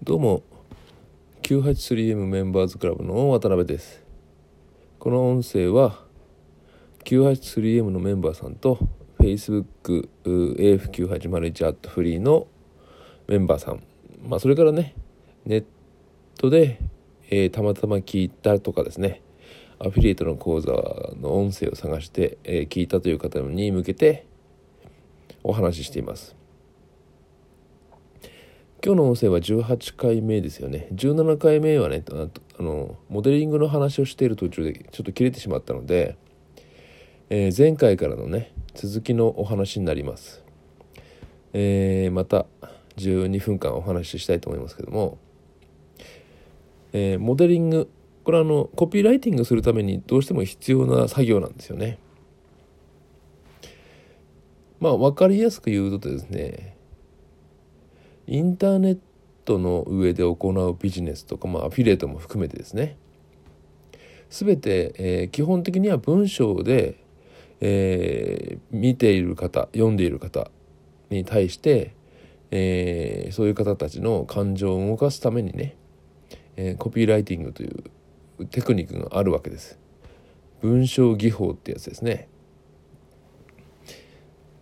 どうも。983M メンバーズクラブの渡辺です。この音声は 983M のメンバーさんと Facebook AF9801 アットフリーのメンバーさん。まあそれからねネットで、えー、たまたま聞いたとかですね。アフィリエイトの講座の音声を探して、えー、聞いたという方に向けてお話ししています。今日の音声は18回目ですよね。17回目はねあのモデリングの話をしている途中でちょっと切れてしまったので、えー、前回からのね続きのお話になります、えー、また12分間お話ししたいと思いますけども、えー、モデリングこれはあのコピーライティングするためにどうしても必要な作業なんですよね。まあ分かりやすく言うとですねインターネットの上で行うビジネスとか、まあ、アフィリエイトも含めてですね全て、えー、基本的には文章で、えー、見ている方読んでいる方に対して、えー、そういう方たちの感情を動かすためにね、えコピーライティングというテクニックがあるわけです。文章技法ってやつですね。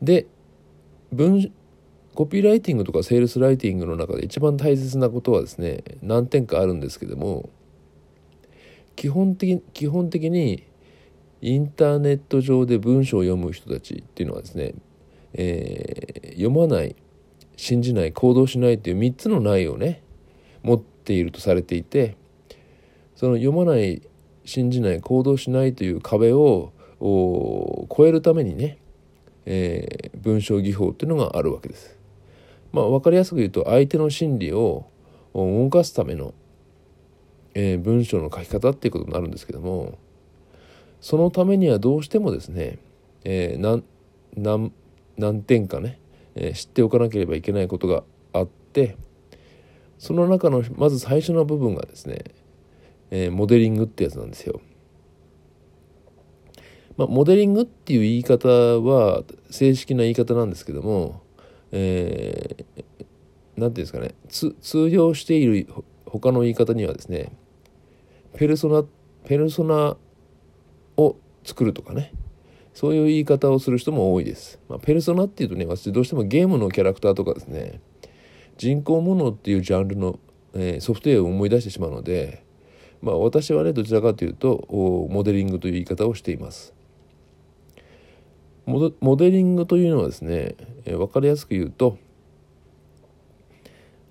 で文コピーライティングとかセールスライティングの中で一番大切なことはですね何点かあるんですけども基本的基本的にインターネット上で文章を読む人たちっていうのはですね、えー、読まない信じない行動しないっていう3つのないをね持っているとされていてその読まない信じない行動しないという壁を超えるためにね、えー、文章技法っていうのがあるわけです。まあ、分かりやすく言うと相手の心理を動かすための、えー、文章の書き方っていうことになるんですけどもそのためにはどうしてもですね、えー、何何何点かね、えー、知っておかなければいけないことがあってその中のまず最初の部分がですね、えー、モデリングってやつなんですよ。まあ、モデリングっていう言い方は正式な言い方なんですけどもえー、て言うんですかね通用している他の言い方にはですねペルソナペルソナを作るとかねそういう言い方をする人も多いです。まあ、ペルソナっていうとね私どうしてもゲームのキャラクターとかですね人工ものっていうジャンルの、えー、ソフトウェアを思い出してしまうので、まあ、私はねどちらかというとモデリングという言い方をしています。モデリングというのはですね、えー、分かりやすく言うと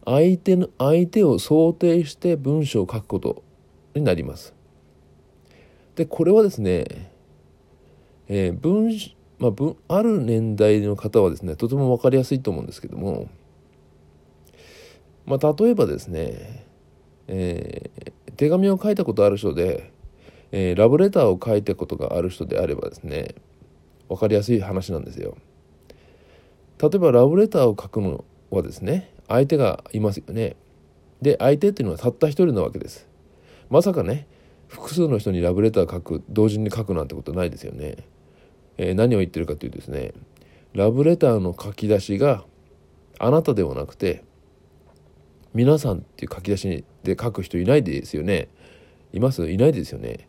相手の相手を想定して文章を書くことになります。でこれはですね、えー、文まあ、文ある年代の方はですねとても分かりやすいと思うんですけども、まあ、例えばですね、えー、手紙を書いたことある人で、えー、ラブレターを書いたことがある人であればですね分かりやすい話なんですよ。例えばラブレターを書くのはですね相手がいますよね。で相手っていうのはたった一人なわけです。まさかね複数の人にラブレター書く同時に書くなんてことないですよね。えー、何を言ってるかというとですねラブレターの書き出しがあなたではなくて皆さんっていう書き出しで書く人いないですよね。います？いないですよね。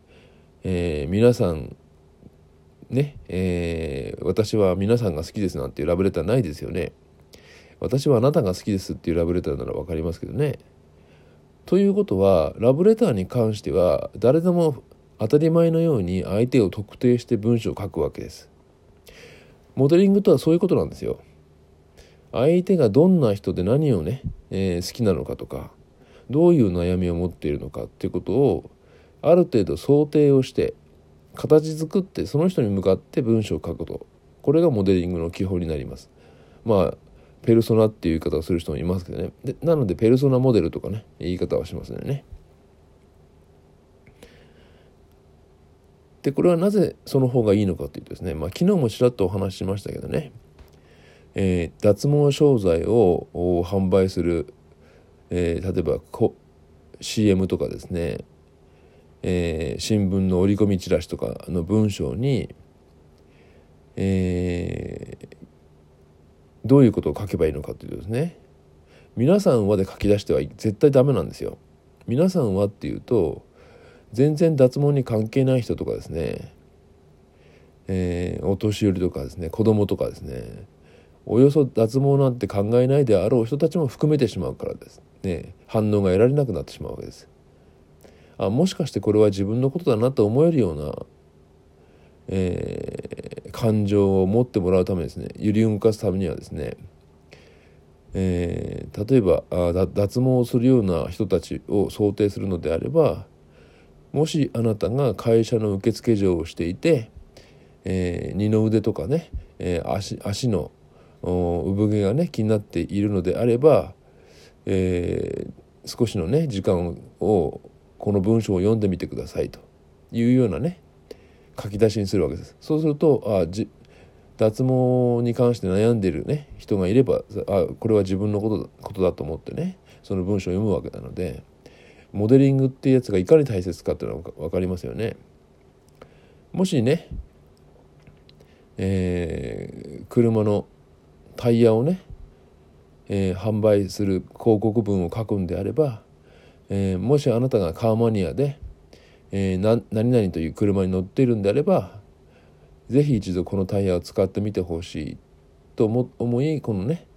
えー、皆さんね、えー、私は皆さんが好きですなんていうラブレターないですよね。私はあなたが好きですっていうラブレターなら分かりますけどね。ということはラブレターに関しては誰でも当たり前のように相手を特定して文章を書くわけです。モデリングとはそういうことなんですよ。相手がどんな人で何をね、えー、好きなのかとかどういう悩みを持っているのかっていうことをある程度想定をして形作ってその人に向かって文章を書くこと。これがモデリングの基本になります。まあペルソナっていう言い方をする人もいますけどね。でなのでペルソナモデルとかね言い方はしますよね。でこれはなぜその方がいいのかというとですね、まあ、昨日もちらっとお話ししましたけどね、えー、脱毛商材を販売する、えー、例えば CM とかですね。えー、新聞の折り込みチラシとかの文章に、えー、どういうことを書けばいいのかというとですね皆さんはで書き出しては絶対ダメなんですよ。皆さんはっていうと全然脱毛に関係ない人とかですね、えー、お年寄りとかですね子供とかですねおよそ脱毛なんて考えないであろう人たちも含めてしまうからですね反応が得られなくなってしまうわけです。あもしかしてこれは自分のことだなと思えるような、えー、感情を持ってもらうためですね。揺り動かすためにはですね。えー、例えばあ脱毛をするような人たちを想定するのであればもしあなたが会社の受付嬢をしていて、えー、二の腕とかね、え、足足の産毛がね気になっているのであれば、え、少しのね時間をこの文章を読んでみてくださいというようなね書き出しにするわけです。そうするとあじ脱毛に関して悩んでるね人がいればあこれは自分のことことだと思ってねその文章を読むわけなのでモデリングっていうやつがいかに大切かっていうのは分かりますよね。もしね、えー、車のタイヤをね、えー、販売する広告文を書くんであれば、えー、もしあなたがカーマニアで、えー、何々という車に乗っているんであればぜひ一度このタイヤを使ってみてほしいと思いこのね、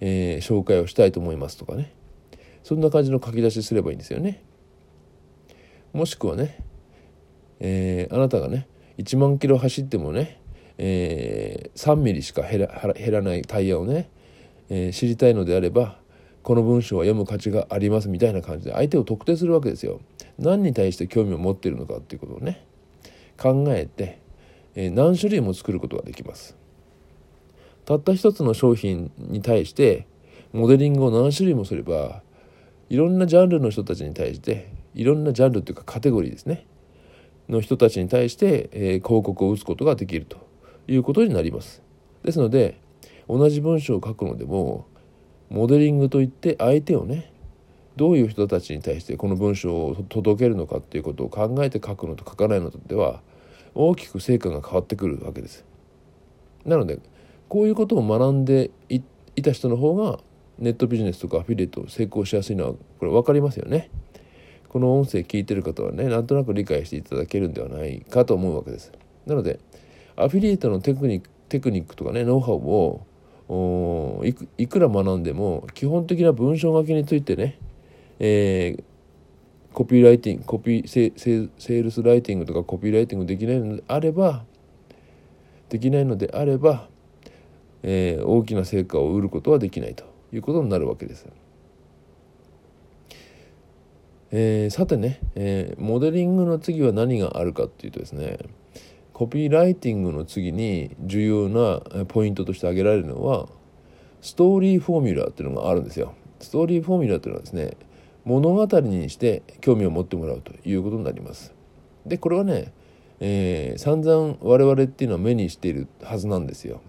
えー、紹介をしたいと思いますとかねそんな感じの書き出しすればいいんですよね。もしくはね、えー、あなたがね1万キロ走ってもね、えー、3ミリしか減ら減らないタイヤをね、えー、知りたいのであればこの文章は読む価値がありますみたいな感じで相手を特定するわけですよ。何に対して興味を持っているのかっていうことをね考えてえ何種類も作ることができます。たった一つの商品に対してモデリングを何種類もすればいろんなジャンルの人たちに対していろんなジャンルというかカテゴリーですね。の人たちに対して、えー、広告を打つことができるということになります。ですので同じ文章を書くのでもモデリングといって相手をねどういう人たちに対してこの文章を届けるのかっていうことを考えて書くのと書かないのとでは大きく成果が変わってくるわけです。なのでこういうことを学んでいた人の方がネットビジネスとかアフィリエイト成功しやすいのはこれ分かりますよね。この音声聞いてる方はねなんとなく理解していただけるんではないかと思うわけです。なのでアフィリエイトのテクニックテクニックとかねノウハウをおいくいくら学んでも基本的な文章書きについてね、えー、コピーライティングコピーセセールスライティングとかコピーライティングできないのであればできないのであれば、えー、大きな成果を売ることはできないということになるわけです。えー、さてね、えー、モデリングの次は何があるかっていうとですねコピーライティングの次に重要なポイントとして挙げられるのはストーリーフォーミュラっていうのがあるんですよ。ストーリーフォーミュラっていうのはですね物語にして興味を持ってもらうということになります。でこれはね、えー、散々我々っていうのは目にしているはずなんですよ。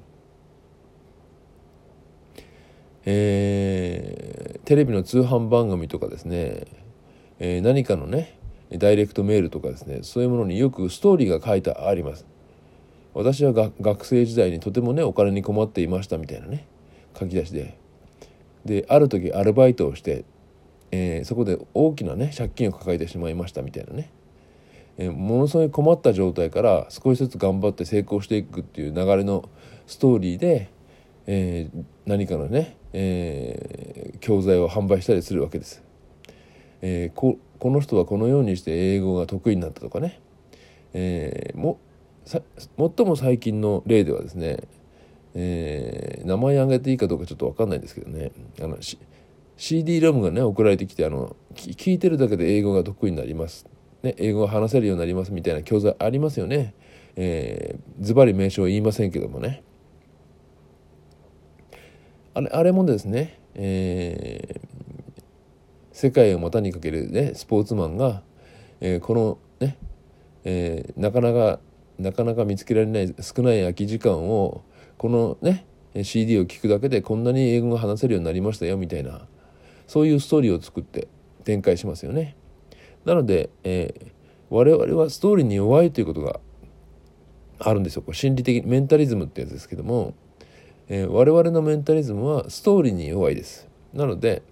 えー、テレビの通販番組とかですね、えー、何かのねダイレクトメールとかですねそういうものによくストーリーが書いてあります。私は学生時代にとてもねお金に困っていましたみたいなね書き出しでである時アルバイトをしてえー、そこで大きなね借金を抱えてしまいましたみたいなね、えー、ものすごい困った状態から少しずつ頑張って成功していくっていう流れのストーリーで、えー、何かのね、え教材を販売したりするわけです。えここの人はこのようにして英語が得意になったとかね、えも最も最近の例ではですね、え名前挙げていいかどうかちょっと分かんないんですけどねあの CD ロムがね送られてきてあの聞いてるだけで英語が得意になります、ね、英語が話せるようになりますみたいな教材ありますよね。えー、ズバリ名称は言いませんけどもね。あれあれもですね、えー、世界を股にかける、ね、スポーツマンが、えー、このね、えー、なかなかなかなか見つけられない少ない空き時間をこのね CD を聴くだけでこんなに英語が話せるようになりましたよみたいなそういうストーリーを作って展開しますよね。なので、えー、我々はストーリーに弱いということがあるんですよ。これ心理的メンタリズムってやつですけども、えー、我々のメンタリズムはストーリーに弱いです。なので、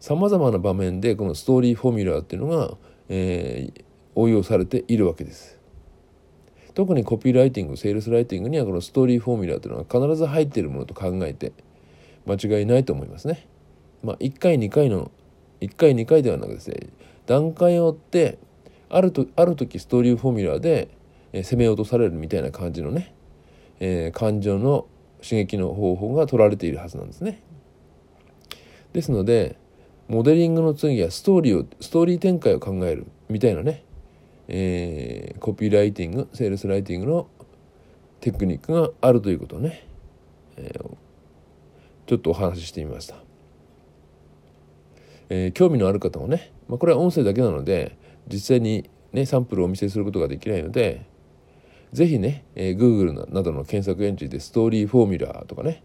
さまざまな場面でこのストーリーフォーミュラーっていうのが、えー、応用されているわけです。特にコピーライティングセールスライティングにはこのストーリーフォーミュラーというのは必ず入っているものと考えて間違いないと思いますね。まあ、1回2回の1回2回ではなくですね段階を追ってあるとある時ストーリーフォーミュラーで、攻め落とされるみたいな感じのね、えー、感情の刺激の方法が取られているはずなんですね。ですのでモデリングの次はストーリーをストーリー展開を考えるみたいなね、えー、コピーライティングセールスライティングのテクニックがあるということをね、えー、ちょっとお話ししてみました。えー、興味のある方もね、まあ、これは音声だけなので実際に、ね、サンプルをお見せすることができないので是非ね、えー、Google などの検索エンジンでストーリーフォーミュラーとかね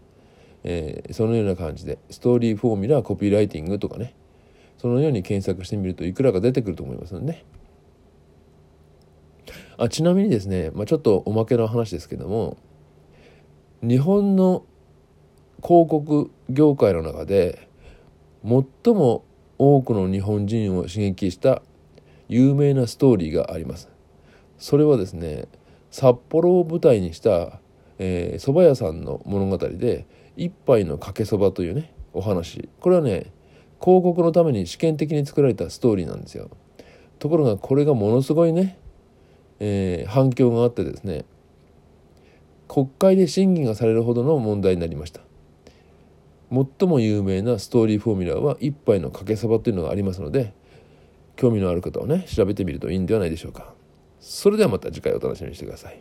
えー、そのような感じでストーリーフォーミュラーコピーライティングとかね。そのように検索してみるといくらか出てくると思いますのでね。あちなみにですね、まあ、ちょっとおまけの話ですけども日本の広告業界の中で最も多くの日本人を刺激した有名なストーリーがあります。それはですね札幌を舞台にしたえ蕎麦、屋さんの物語で一杯のかけそばというねお話。これはね広告のために試験的に作られたストーリーなんですよ。ところがこれがものすごいね、えー、反響があってですね国会で審議がされるほどの問題になりました。最も有名なストーリーフォーミュラーは一杯のかけそばというのがありますので興味のある方はね調べてみるといいんではないでしょうか。それではまた次回お楽しみにしてください。